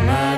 summer